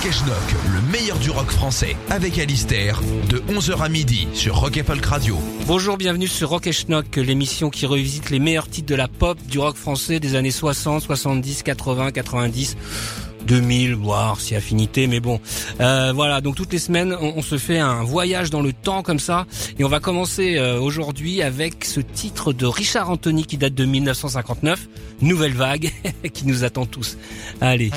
Rock et le meilleur du rock français, avec Alistair, de 11h à midi sur Rock et Folk Radio. Bonjour, bienvenue sur Rock et l'émission qui revisite les meilleurs titres de la pop, du rock français des années 60, 70, 80, 90... 2000, voire si affinité, mais bon, euh, voilà. Donc toutes les semaines, on, on se fait un voyage dans le temps comme ça, et on va commencer euh, aujourd'hui avec ce titre de Richard Anthony qui date de 1959, Nouvelle Vague, qui nous attend tous. Allez.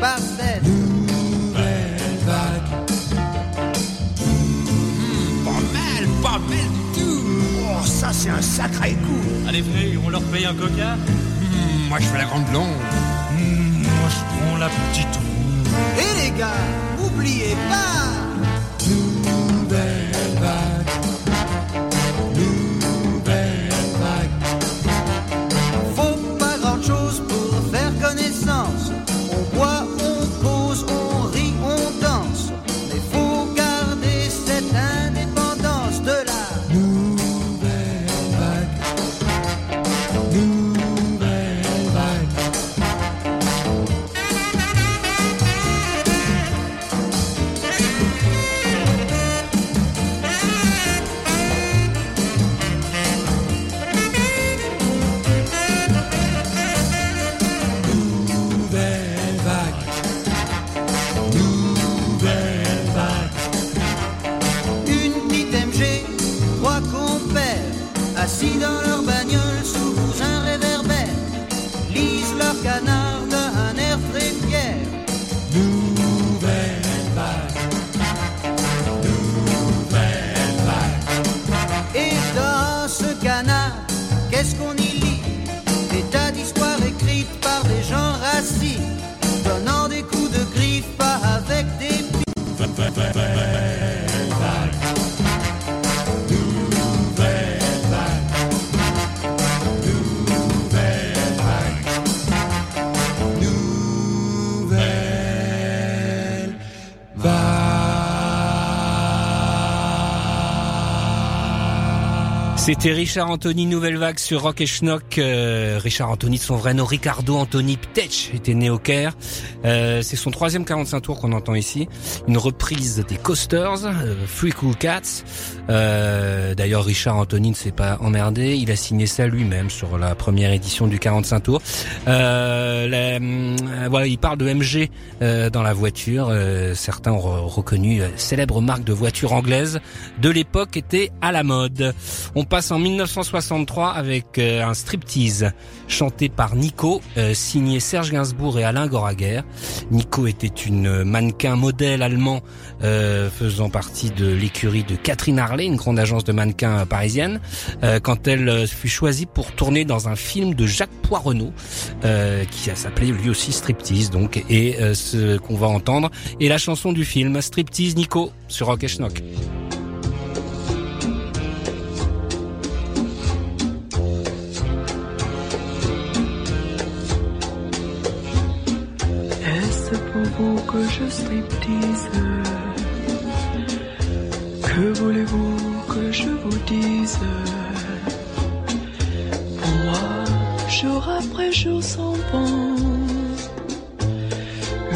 Par cette nouvelle vague. Pas mal, pas mal du tout. Oh, ça c'est un sacré coup. Allez, Fré, on leur paye un coca Hmm, moi je fais la grande blonde. Hmm, Moi, je prends la petite roue. Et les gars, oubliez pas C'était Richard Anthony Nouvelle Vague sur Rock et Schnock. Euh, Richard Anthony de son vrai nom, Ricardo Anthony Ptech, était né au Caire. Euh, c'est son troisième 45 tours qu'on entend ici. Une reprise des Coasters, euh, Free Cool Cats. Euh, D'ailleurs, Richard Anthony ne s'est pas emmerdé. Il a signé ça lui-même sur la première édition du 45 tours. Euh, hum, voilà, il parle de MG euh, dans la voiture. Euh, certains ont re- reconnu célèbre marque de voiture anglaise de l'époque était à la mode. On passe en 1963 avec euh, un striptease chanté par Nico, euh, signé Serge Gainsbourg et Alain Goraguer. Nico était une mannequin modèle allemand euh, faisant partie de l'écurie de Catherine Harley, une grande agence de mannequins parisienne, euh, quand elle euh, fut choisie pour tourner dans un film de Jacques Poirenaud euh, qui s'appelait lui aussi Striptease donc et euh, ce qu'on va entendre est la chanson du film Striptease Nico sur Rock et Schnock. Est-ce pour vous que je striptease? Que voulez-vous que je vous dise? Moi, jour après jour s'en vont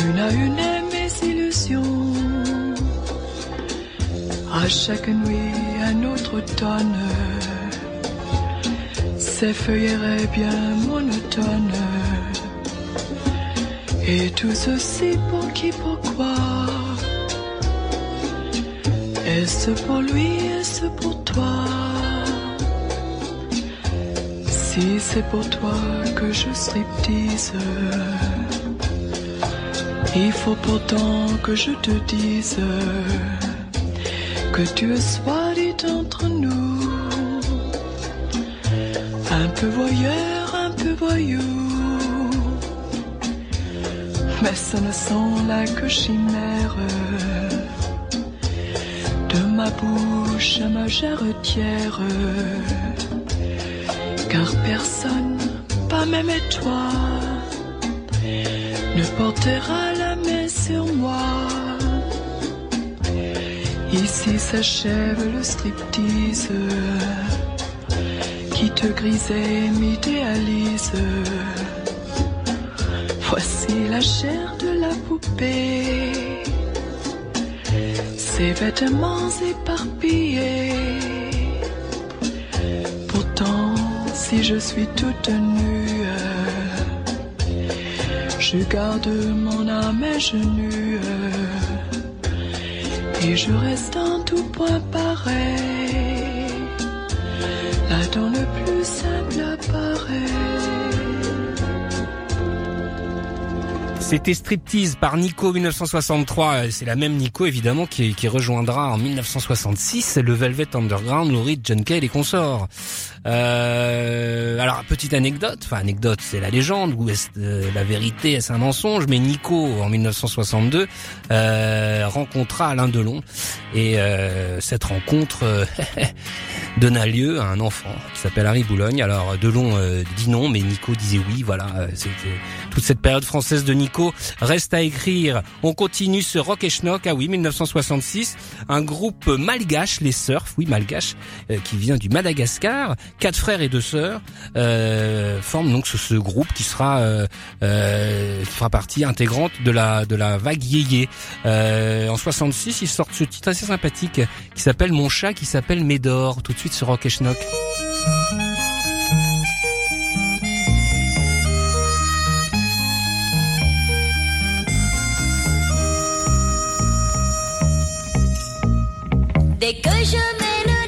Une à une mes illusions. À chaque nuit un autre automne. Ces feuilleraient bien monotones. Et tout ceci pour qui, pourquoi? Est-ce pour lui, est-ce pour toi? Si c'est pour toi que je striptease, il faut pourtant que je te dise que tu sois dit entre nous. Un peu voyeur, un peu voyou. Mais ce ne sont là que chimères bouche à ma jarretière. Car personne, pas même toi, ne portera la main sur moi. Ici s'achève le striptease qui te grisait, m'idéalise. Voici la chair de la poupée, ses vêtements éparpillés. Pourtant, si je suis toute nue, je garde mon âme à genoux et je reste en tout point pareil. Là dans le plus simple apparaît. C'était Striptease par Nico 1963. C'est la même Nico évidemment qui, qui, rejoindra en 1966 le Velvet Underground, Lou Reed, John Cale et consorts. Euh, alors petite anecdote, enfin anecdote, c'est la légende ou est euh, la vérité, est-ce un mensonge Mais Nico en 1962 euh, rencontra Alain Delon et euh, cette rencontre euh, donna lieu à un enfant qui s'appelle Harry Boulogne. Alors Delon dit non, mais Nico disait oui. Voilà, c'était toute cette période française de Nico reste à écrire. On continue ce rock et schnock. Ah oui, 1966, un groupe malgache, les Surf, oui malgache, qui vient du Madagascar quatre frères et deux sœurs euh, forment donc ce, groupe qui sera euh, euh, fera partie intégrante de la vague yéyé. En 66, ils sortent ce titre assez sympathique qui s'appelle Mon chat, qui s'appelle Médor. Tout de suite sur Rock Schnock. Dès que je quel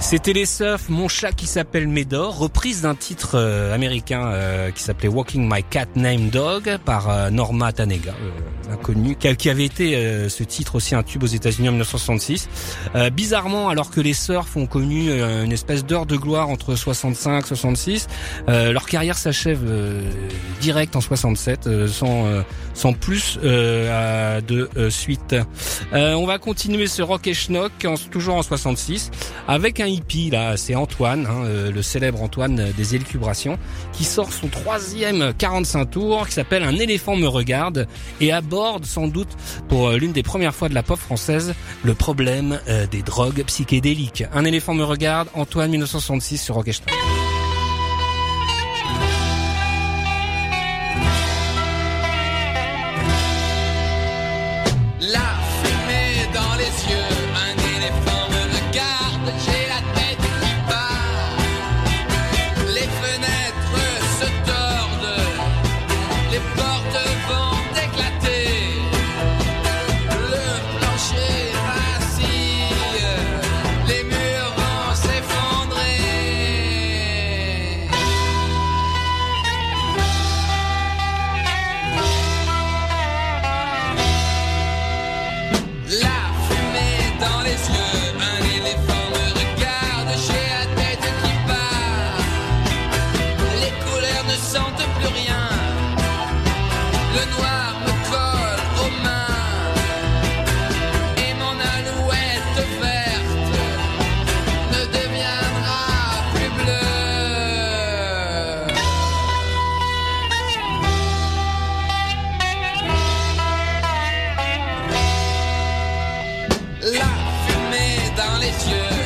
C'était les Surf, Mon chat qui s'appelle Médor, reprise d'un titre euh, américain euh, qui s'appelait Walking My Cat Named Dog par euh, Norma Tanega, inconnu, qui avait été ce titre aussi un tube aux États-Unis en 1966. bizarrement, alors que les Surf ont connu une espèce d'heure de gloire entre 65 66, leur carrière s'achève direct en 67 sans sans plus de suite. on va continuer ce rock et schnock toujours en 66 avec un hippie là, c'est Antoine, hein, euh, le célèbre Antoine des élucubrations, qui sort son troisième 45 tours qui s'appelle Un éléphant me regarde et aborde sans doute pour euh, l'une des premières fois de la pop française le problème euh, des drogues psychédéliques. Un éléphant me regarde, Antoine 1966 sur Rock la fumée dans les yeux.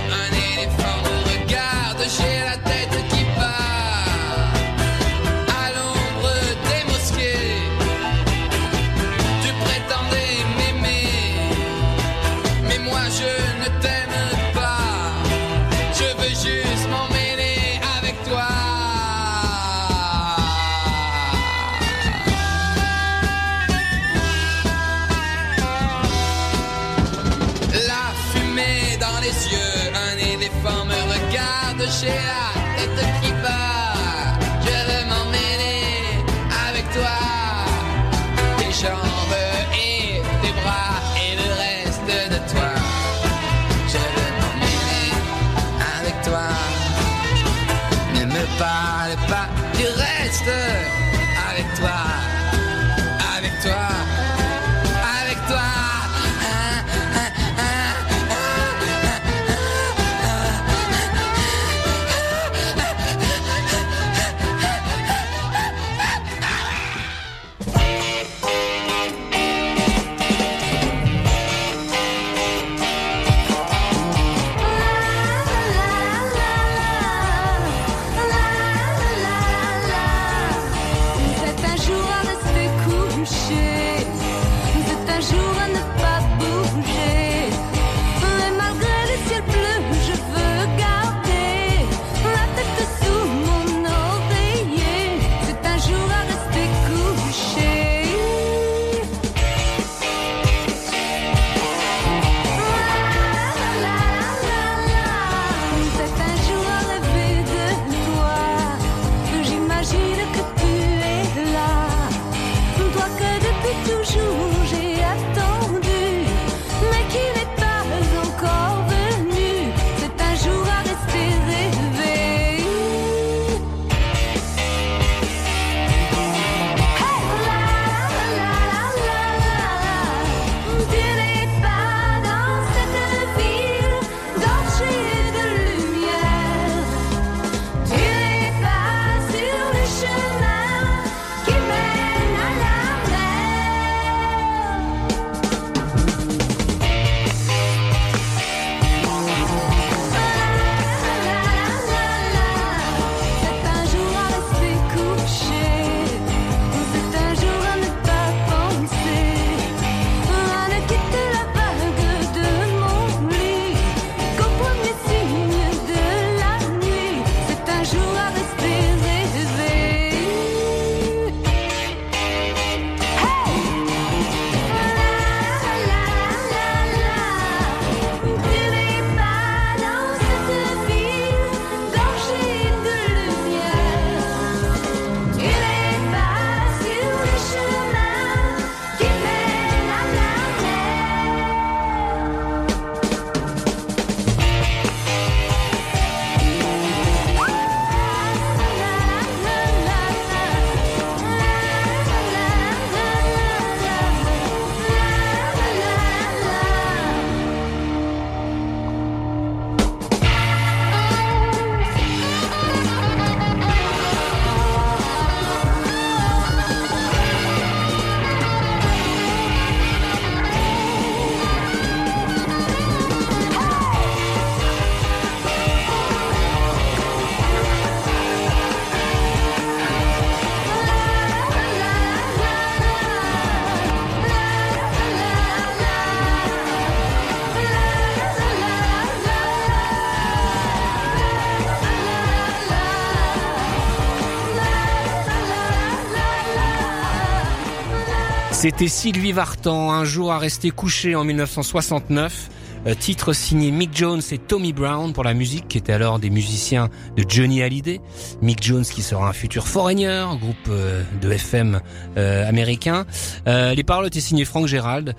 C'était Sylvie Vartan, un jour à rester couché en 1969. Euh, titre signé Mick Jones et Tommy Brown pour la musique, qui était alors des musiciens de Johnny Hallyday. Mick Jones qui sera un futur Foreigner, groupe euh, de FM euh, américain. les paroles étaient signées Frank Gérald,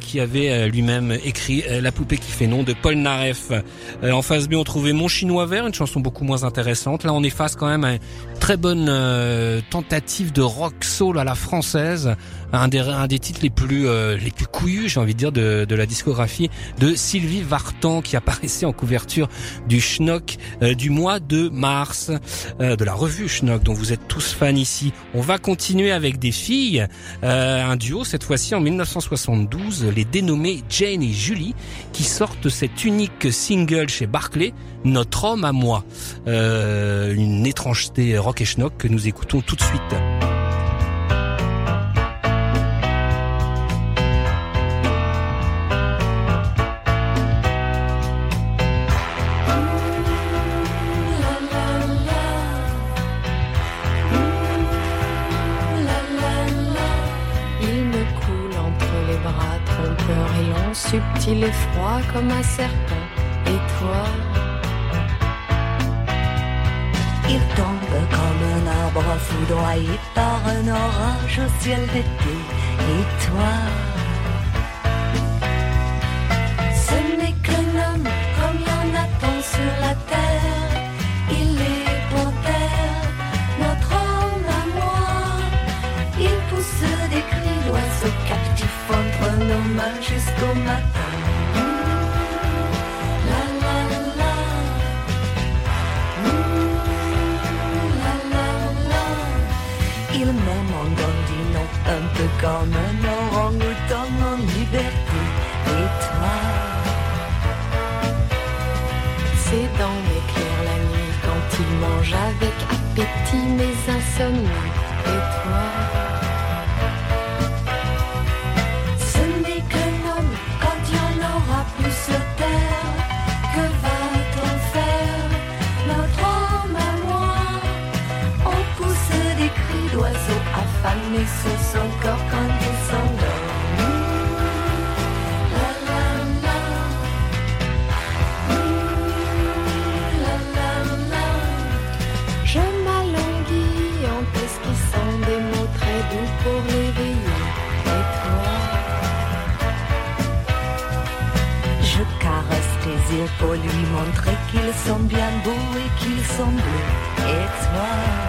qui avait lui-même écrit La poupée qui fait nom de Paul Naref. en face B, on trouvait Mon Chinois Vert, une chanson beaucoup moins intéressante. Là, on est face quand même à une très bonne tentative de rock soul à la française, un des, un des titres les plus les plus couillus, j'ai envie de dire, de, de la discographie de Sylvie Vartan qui apparaissait en couverture du Schnock euh, du mois de mars, euh, de la revue Schnock dont vous êtes tous fans ici. On va continuer avec des filles, euh, un duo cette fois-ci en 1972, les dénommés Jane et Julie, qui sortent cet unique single chez Barclay, Notre homme à moi. une étrangeté rock et schnock que nous écoutons tout de suite. Subtil et froid comme un serpent. Et toi? Il tombe comme un arbre foudroyé par un orage au ciel d'été. Et toi? Comme un orang-outan pour lui montrer qu'ils sont bien beaux et qu'ils sont bleus. Et toi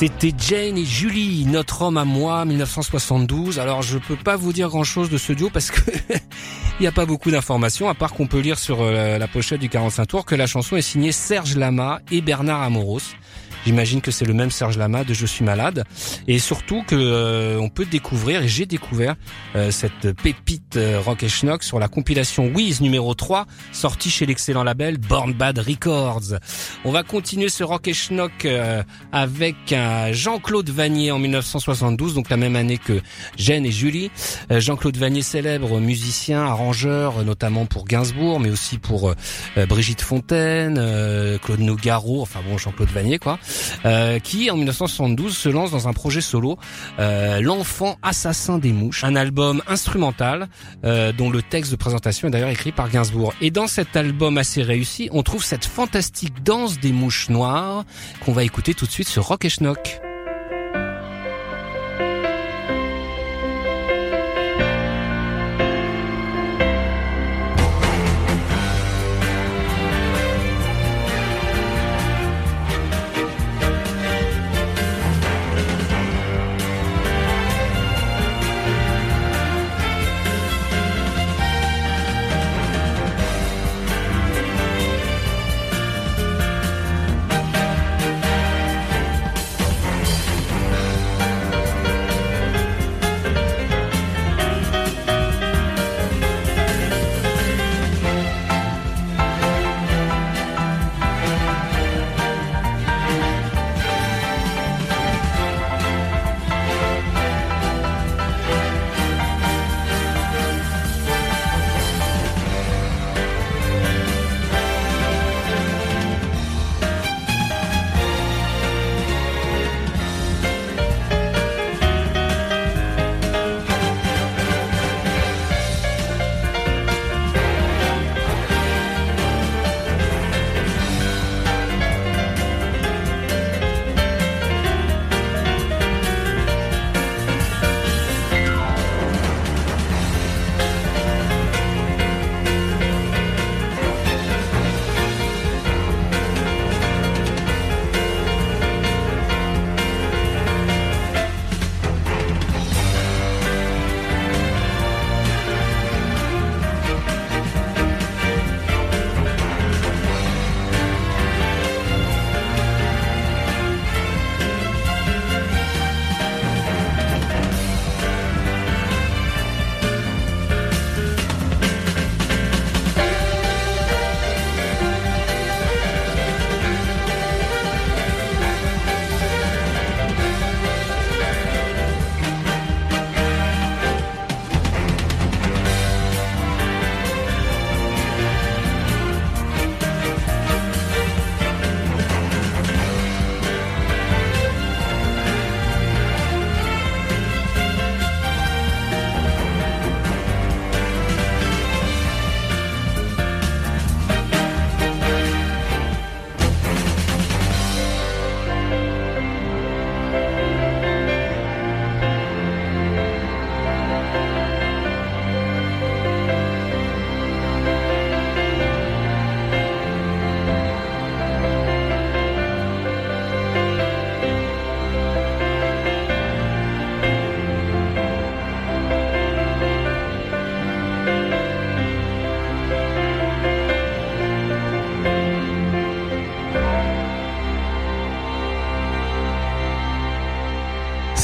C'était Jane et Julie, notre homme à moi, 1972. Alors je peux pas vous dire grand chose de ce duo parce que il n'y a pas beaucoup d'informations, à part qu'on peut lire sur euh, la pochette du 45 tours que la chanson est signée Serge Lama et Bernard Amoros. J'imagine que c'est le même Serge Lama de Je suis malade et surtout que euh, on peut découvrir et j'ai découvert euh, cette pépite euh, rock et schnock sur la compilation Wiz numéro 3 sortie chez l'excellent label Born Bad Records. On va continuer ce rock et schnock avec Jean-Claude Vanier en 1972 donc la même année que Jeanne et Julie. Jean-Claude Vanier célèbre musicien, arrangeur notamment pour Gainsbourg mais aussi pour Brigitte Fontaine, Claude Nougaro, enfin bon Jean-Claude Vanier quoi. Euh, qui en 1972 se lance dans un projet solo, euh, L'enfant assassin des mouches, un album instrumental euh, dont le texte de présentation est d'ailleurs écrit par Gainsbourg. Et dans cet album assez réussi, on trouve cette fantastique danse des mouches noires qu'on va écouter tout de suite sur Rock et Schnock.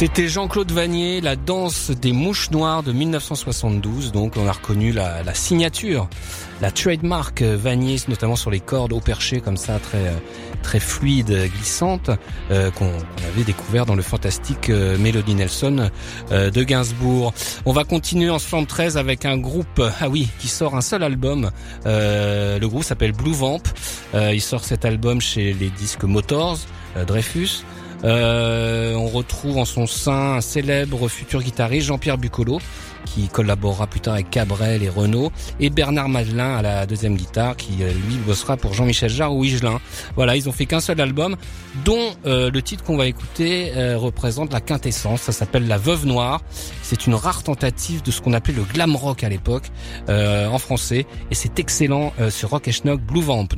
C'était Jean-Claude Vanier, la danse des mouches noires de 1972. Donc on a reconnu la, signature, la trademark Vanier, notamment sur les cordes au perché comme ça, très très fluide, glissante, euh, qu'on avait découvert dans le fantastique euh, Melody Nelson euh, de Gainsbourg. On va continuer en 73 avec un groupe, ah oui, qui sort un seul album. Euh, le groupe s'appelle Blue Vamp. il sort cet album chez les disques Motors, Dreyfus. Euh, on retrouve en son sein un célèbre futur guitariste Jean-Pierre Bucolo qui collaborera plus tard avec Cabrel et Renault et Bernard Madelin à la deuxième guitare qui euh, lui bossera pour Jean-Michel Jarre ou Higelin. Voilà, ils ont fait qu'un seul album dont euh, le titre qu'on va écouter représente la quintessence. Ça s'appelle La Veuve Noire. C'est une rare tentative de ce qu'on appelait le glam rock à l'époque en français et c'est excellent sur Rock et Schnock Blue Vamp.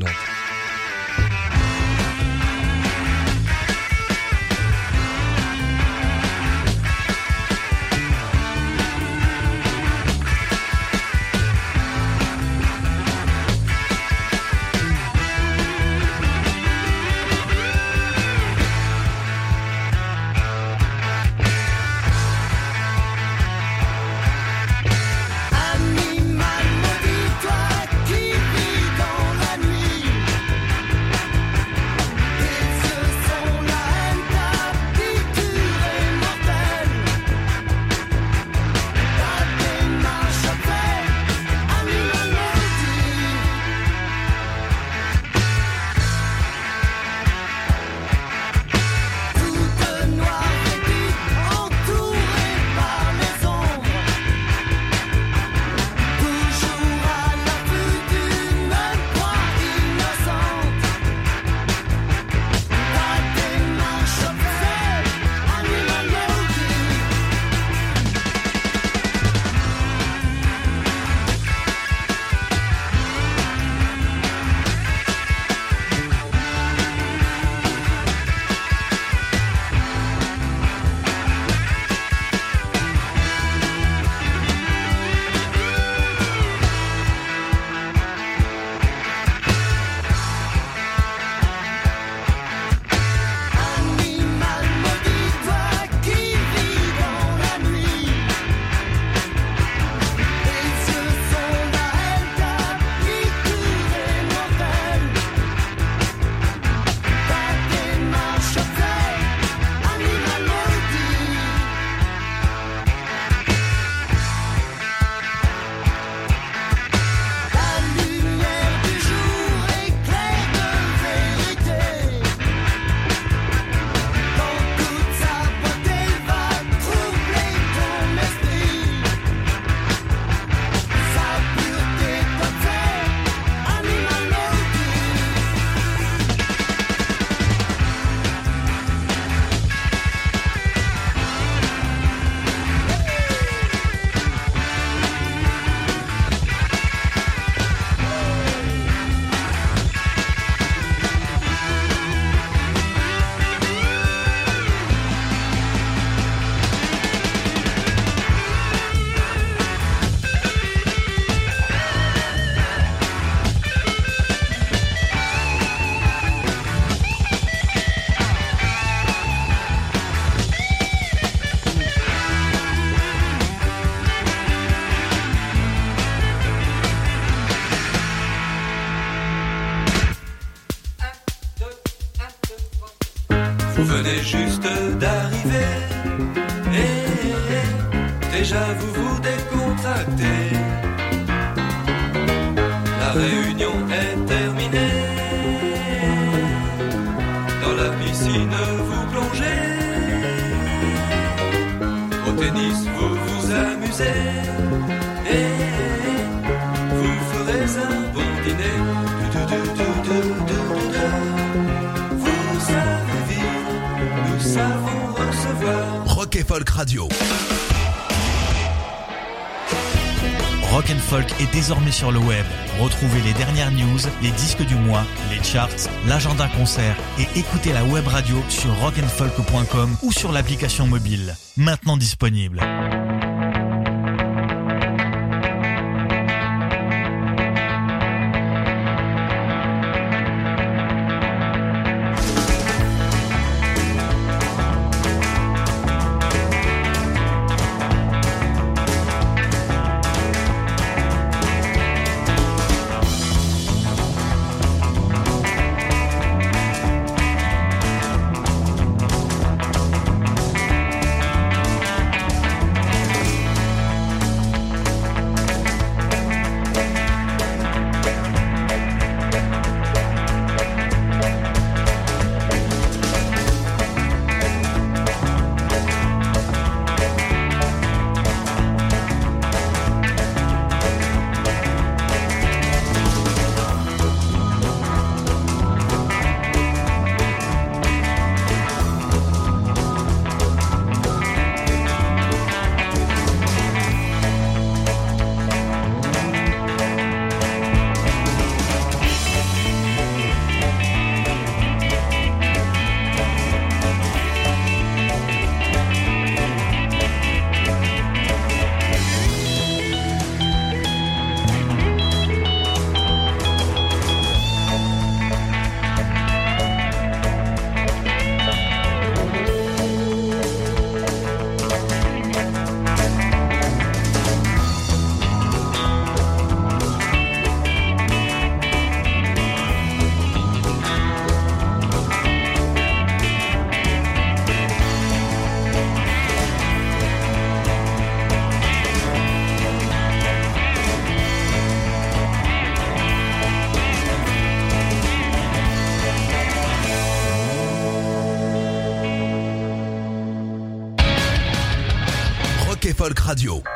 Désormais sur le web. Retrouvez les dernières news, les disques du mois, les charts, l'agenda concert et écoutez la web radio sur rockandfolk.com ou sur l'application mobile. Maintenant disponible. Radio.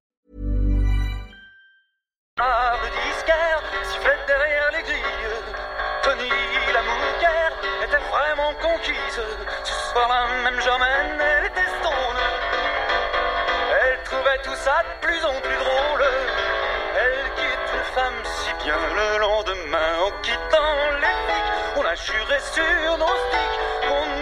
Même Germaine, elle était stone. Elle trouvait tout ça de plus en plus drôle. Elle qui est une femme si bien le lendemain en quittant les flics. On a juré sur nos sticks qu'on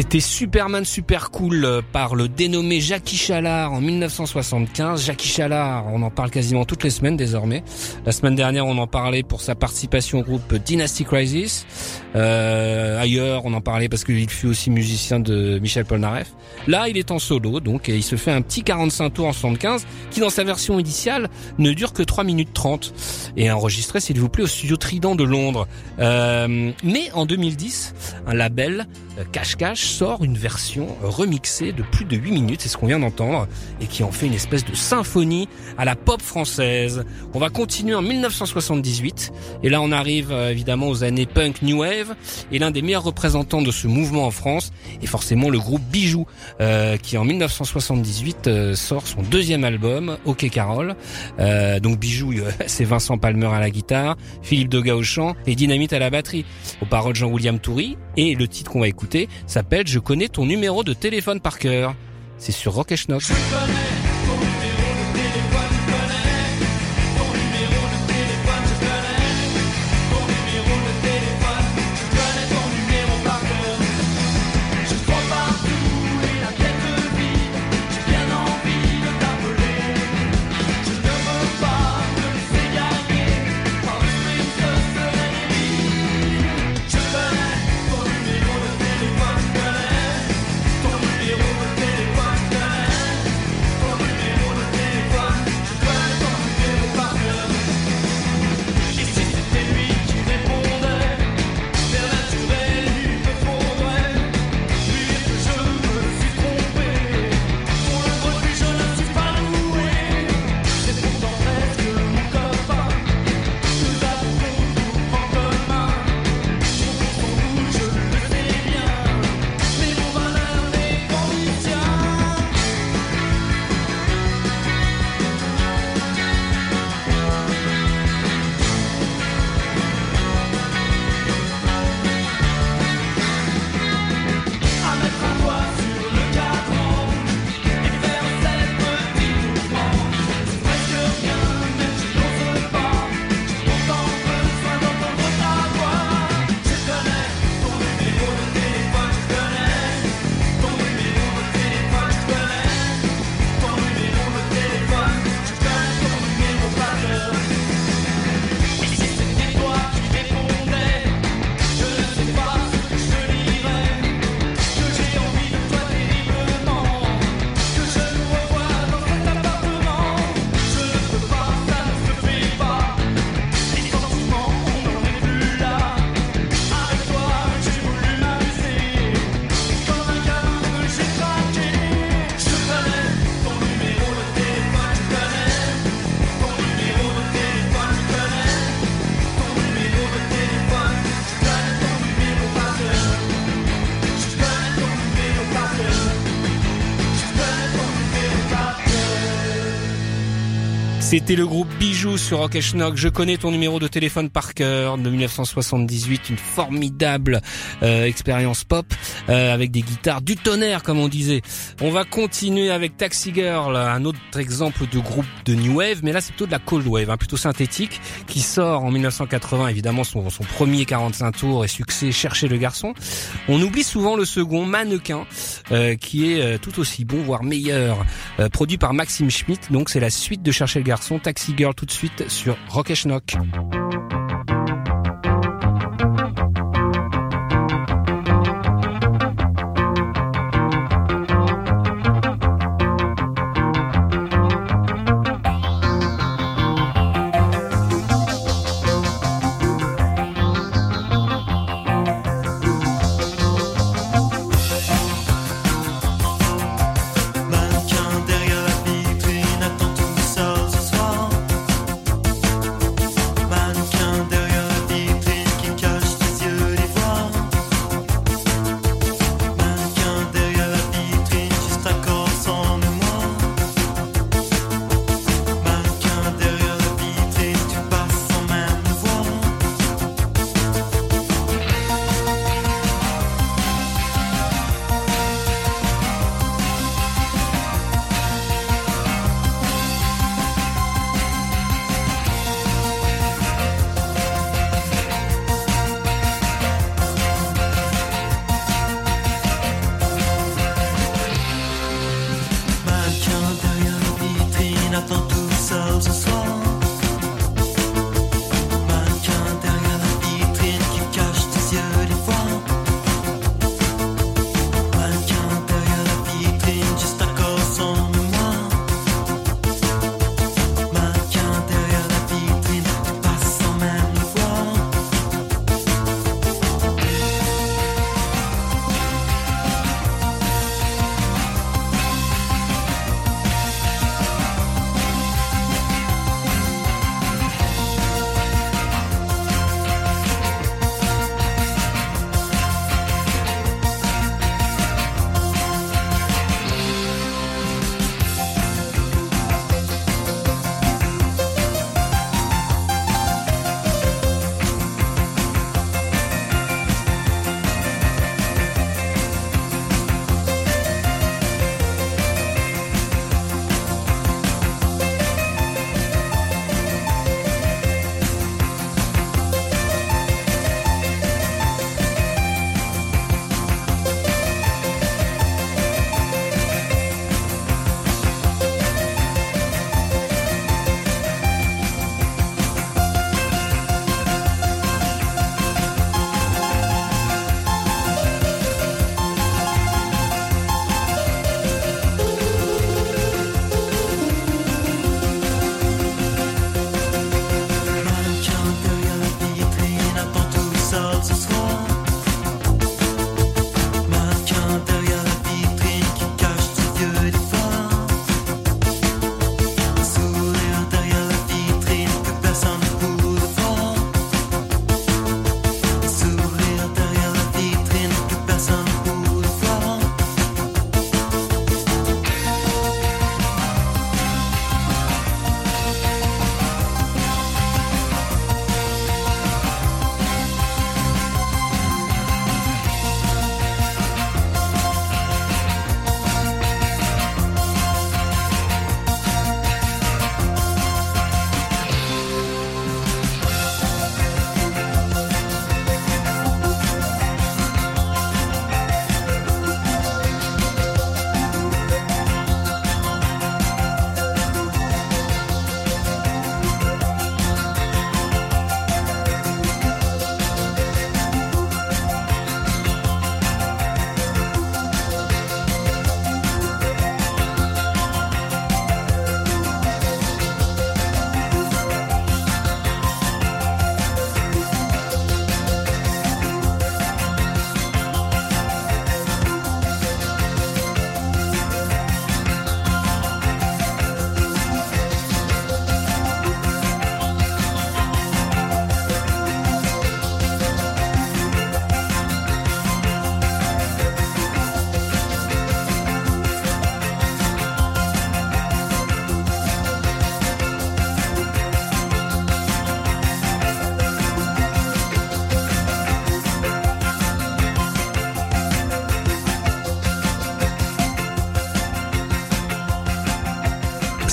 C'était Superman Super Cool euh, par le dénommé Jackie Chalard en 1975. Jackie Chalard, on en parle quasiment toutes les semaines désormais. La semaine dernière, on en parlait pour sa participation au groupe Dynasty Crisis. Euh, ailleurs, on en parlait parce qu'il fut aussi musicien de Michel Polnareff. Là, il est en solo, donc et il se fait un petit 45 tours en 75 qui, dans sa version initiale, ne dure que 3 minutes 30 et enregistré, s'il vous plaît, au studio Trident de Londres. Euh, mais en 2010, un label euh, Cash Cash sort une version remixée de plus de 8 minutes, c'est ce qu'on vient d'entendre, et qui en fait une espèce de symphonie à la pop française. On va continuer en 1978, et là on arrive euh, évidemment aux années punk new wave, et l'un des meilleurs représentants de ce mouvement en France est forcément le groupe Bijou, euh, qui en 1978 sort son deuxième album, OK Carole. donc Bijou, c'est Vincent Palmer à la guitare, Philippe Degas au chant et Dynamite à la batterie. Aux paroles Jean-William Toury, et le titre qu'on va écouter s'appelle Je connais ton numéro de téléphone par cœur. C'est sur Rock Schnock. C'était le groupe Bijou sur Rock Schnock. Je connais ton numéro de téléphone par cœur de 1978, une formidable euh, expérience pop euh, avec des guitares du tonnerre comme on disait. On va continuer avec Taxi Girl, un autre exemple de groupe de new wave, mais là c'est plutôt de la cold wave, hein, plutôt synthétique, qui sort en 1980 évidemment son, premier 45 tours et succès Chercher le garçon. On oublie souvent le second Mannequin, euh, qui est tout aussi bon, voire meilleur, produit par Maxime Schmidt. Donc c'est la suite de Chercher le garçon son Taxi Girl tout de suite sur Rock Schnock.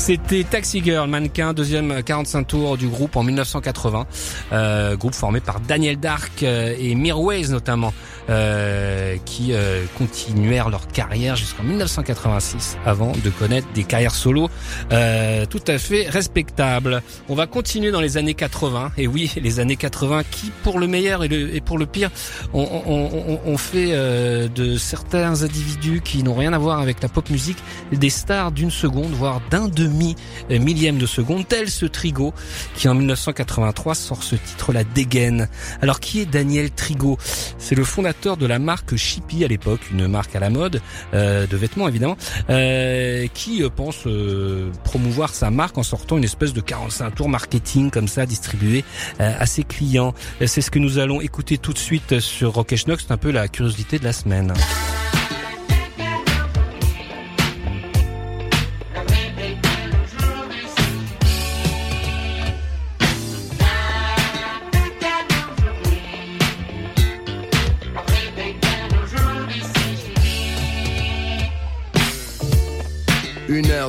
C'était Taxi Girl, mannequin, deuxième 45 tours du groupe en 1980. Euh, groupe formé par Daniel Dark euh, et Mirways notamment, euh, qui euh, continuèrent leur carrière jusqu'en 1986 avant de connaître des carrières solo euh, tout à fait respectables. On va continuer dans les années 80. Et oui, les années 80 qui, pour le meilleur et, le, et pour le pire, ont on, on, on fait euh, de certains individus qui n'ont rien à voir avec la pop musique des stars d'une seconde, voire d'un demi millième de seconde, tel ce Trigo qui en 1983 sort ce titre La Dégaine. Alors qui est Daniel Trigo? C'est le fondateur de la marque Chippy à l'époque, une marque à la mode euh, de vêtements évidemment, euh, qui euh, pense promouvoir sa marque en sortant une espèce de 45 tours marketing comme ça distribué à ses clients. C'est ce que nous allons écouter tout de suite sur Rock et Schnock, c'est un peu la curiosité de la semaine.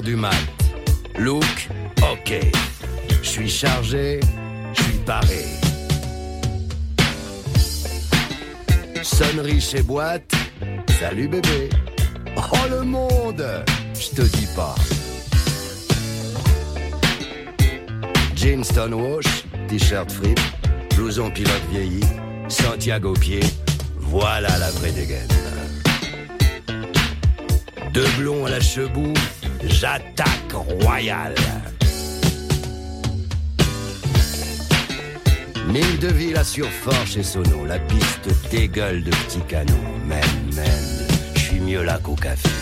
Du mat. Look, ok. Je suis chargé, je suis paré. Sonnerie chez boîte. Salut bébé. Oh le monde, je te dis pas. Jean Stonewash, t-shirt frip, blouson pilote vieilli, Santiago pied. Voilà la vraie dégaine. Deux blonds à la chebout, j'attaque royal. Mille de ville à surfort chez Sono, la piste dégueule de petits canons. Même, même, je suis mieux là qu'au café.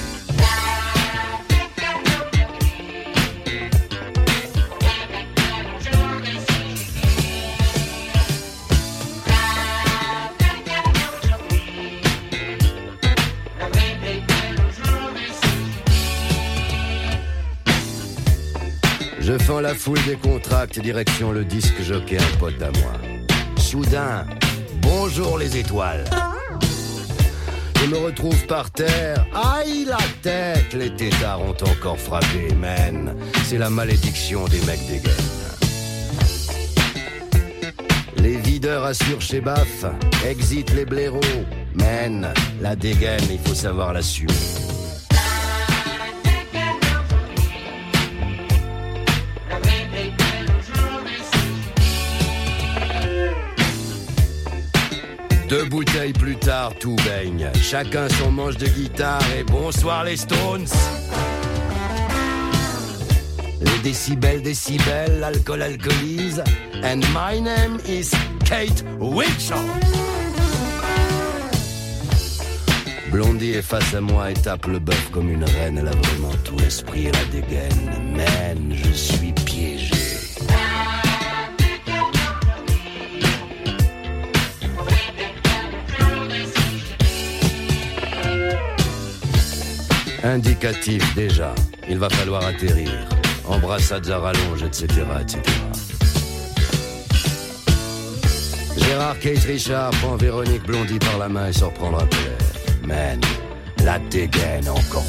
Fends la foule des contracts, direction le disque jockey, un pote à moi. Soudain, bonjour les étoiles. Je me retrouve par terre, aïe la tête, les tétards ont encore frappé, man. C'est la malédiction des mecs des. Les videurs assurent chez Baff, exit les blaireaux, man. La dégaine, il faut savoir l'assumer. Deux bouteilles plus tard, tout baigne. Chacun son manche de guitare et bonsoir les Stones. Les décibels, décibels, l'alcool alcoolise. And my name is Kate Winshaw. Blondie est face à moi et tape le bœuf comme une reine. Elle a vraiment tout l'esprit et la dégaine. Indicatif déjà, il va falloir atterrir. Embrassades à rallonge, etc., etc. Gérard Kate Richard prend Véronique Blondie par la main et se reprendra Pierre. Man, la dégaine encore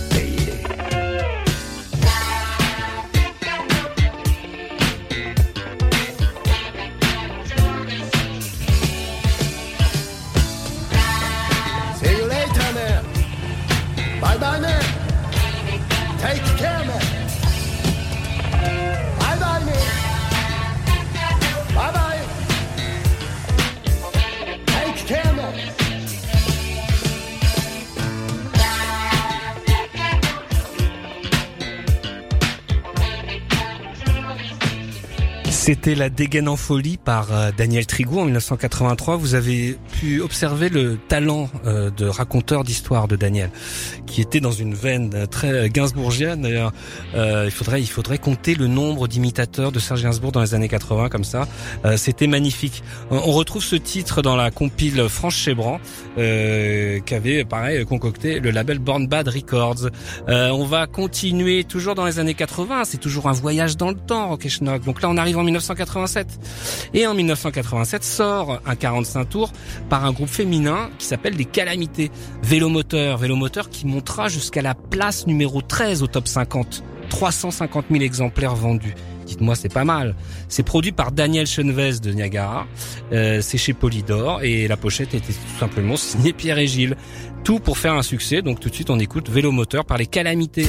C'était la dégaine en folie par euh, Daniel Trigou en 1983. Vous avez pu observer le talent euh, de raconteur d'histoire de Daniel, qui était dans une veine euh, très gainsbourgienne. D'ailleurs, il faudrait il faudrait compter le nombre d'imitateurs de Serge Gainsbourg dans les années 80 comme ça. C'était magnifique. On retrouve ce titre dans la compile Franche Chebran, qu'avait pareil concocté le label Born Bad Records. On va continuer toujours dans les années 80. C'est toujours un voyage dans le temps, Rock. Donc là, on arrive en 1987. Et en 1987 sort un 45 tours par un groupe féminin qui s'appelle Les Calamités. Vélomoteur, Vélomoteur qui montera jusqu'à la place numéro 13 au top 50. 350 000 exemplaires vendus. Dites-moi, c'est pas mal. C'est produit par Daniel Chenvez de Niagara. Euh, c'est chez Polydor et la pochette était tout simplement signée Pierre et Gilles. Tout pour faire un succès. Donc tout de suite, on écoute Vélomoteur par les Calamités.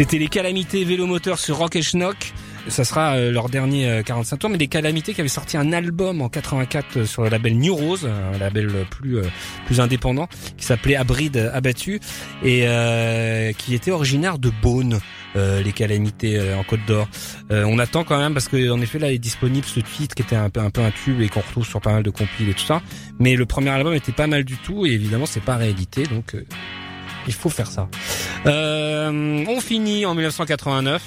C'était les calamités vélomoteurs sur Rock et Schnock. Ça sera euh, leur dernier euh, 45 tours, mais des calamités qui avaient sorti un album en 84 euh, sur le label New Rose, un label euh, plus euh, plus indépendant, qui s'appelait Abride Abattu et euh, qui était originaire de Beaune. euh, les calamités euh, en Côte d'Or. Euh, on attend quand même parce que en effet là est disponible ce titre qui était un peu un tube et qu'on retrouve sur pas mal de compiles et tout ça. Mais le premier album était pas mal du tout et évidemment c'est pas réédité donc euh, il faut faire ça. Euh, on finit en 1989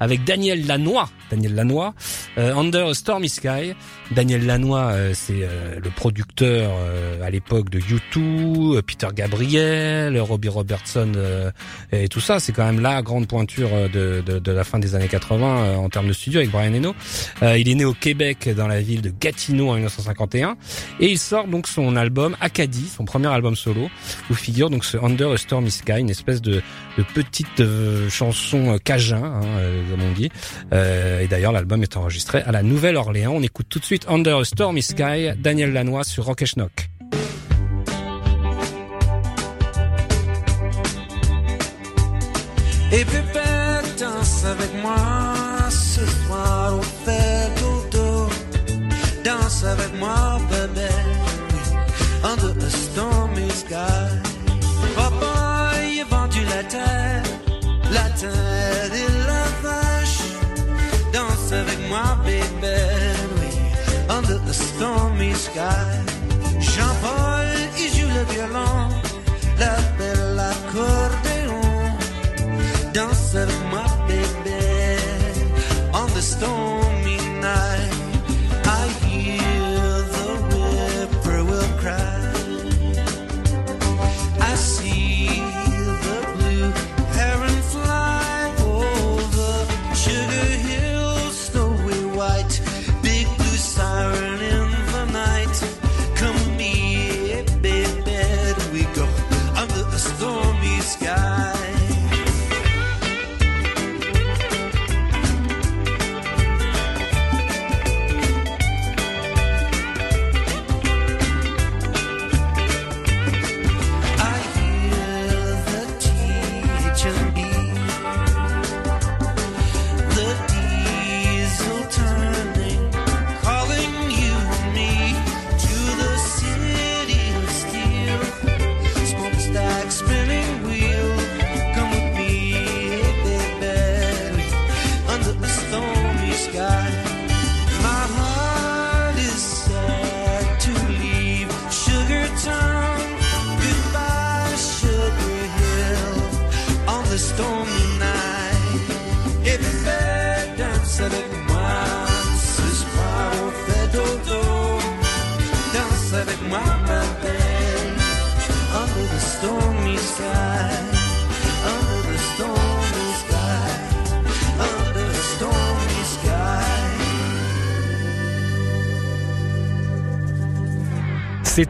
avec Daniel Lanois. Daniel Lanois, euh, Under a Stormy Sky. Daniel Lanois, euh, c'est euh, le producteur euh, à l'époque de U2, euh, Peter Gabriel, Robbie Robertson euh, et tout ça. C'est quand même la grande pointure euh, de, de, de la fin des années 80 euh, en termes de studio avec Brian Eno. Euh, il est né au Québec dans la ville de Gatineau en 1951 et il sort donc son album Acadie, son premier album solo, où figure donc ce Under a Stormy Sky, une espèce de, de petite euh, chanson euh, cajun, hein, euh, comme on dit. Euh, et d'ailleurs, l'album est enregistré à la Nouvelle-Orléans. On écoute tout de suite Under a Stormy Sky, Daniel Lanois sur Rock Schnock. Sky. Jean-Paul, il joue le violon, la belle accordéon.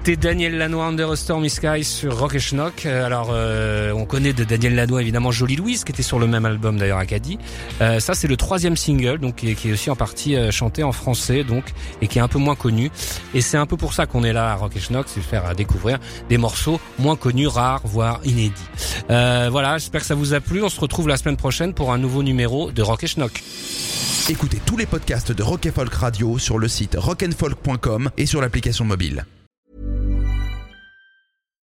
C'était Daniel Lanois Under a Stormy Sky sur Rock et Schnock. Euh, Alors, euh, on connaît de Daniel Lanois évidemment Jolie Louise, qui était sur le même album d'ailleurs à Caddy. Euh, ça, c'est le troisième single, donc qui est, qui est aussi en partie euh, chanté en français, donc et qui est un peu moins connu. Et c'est un peu pour ça qu'on est là à Rock et Schnock, c'est faire découvrir des morceaux moins connus, rares, voire inédits. Euh, voilà, j'espère que ça vous a plu. On se retrouve la semaine prochaine pour un nouveau numéro de Rock et Schnock. Écoutez tous les podcasts de Rock et Folk Radio sur le site rockandfolk.com et sur l'application mobile.